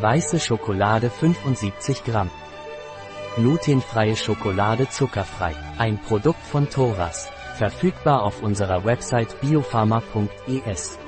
Weiße Schokolade 75 Gramm. Glutenfreie Schokolade zuckerfrei. Ein Produkt von Thoras. Verfügbar auf unserer Website biopharma.es.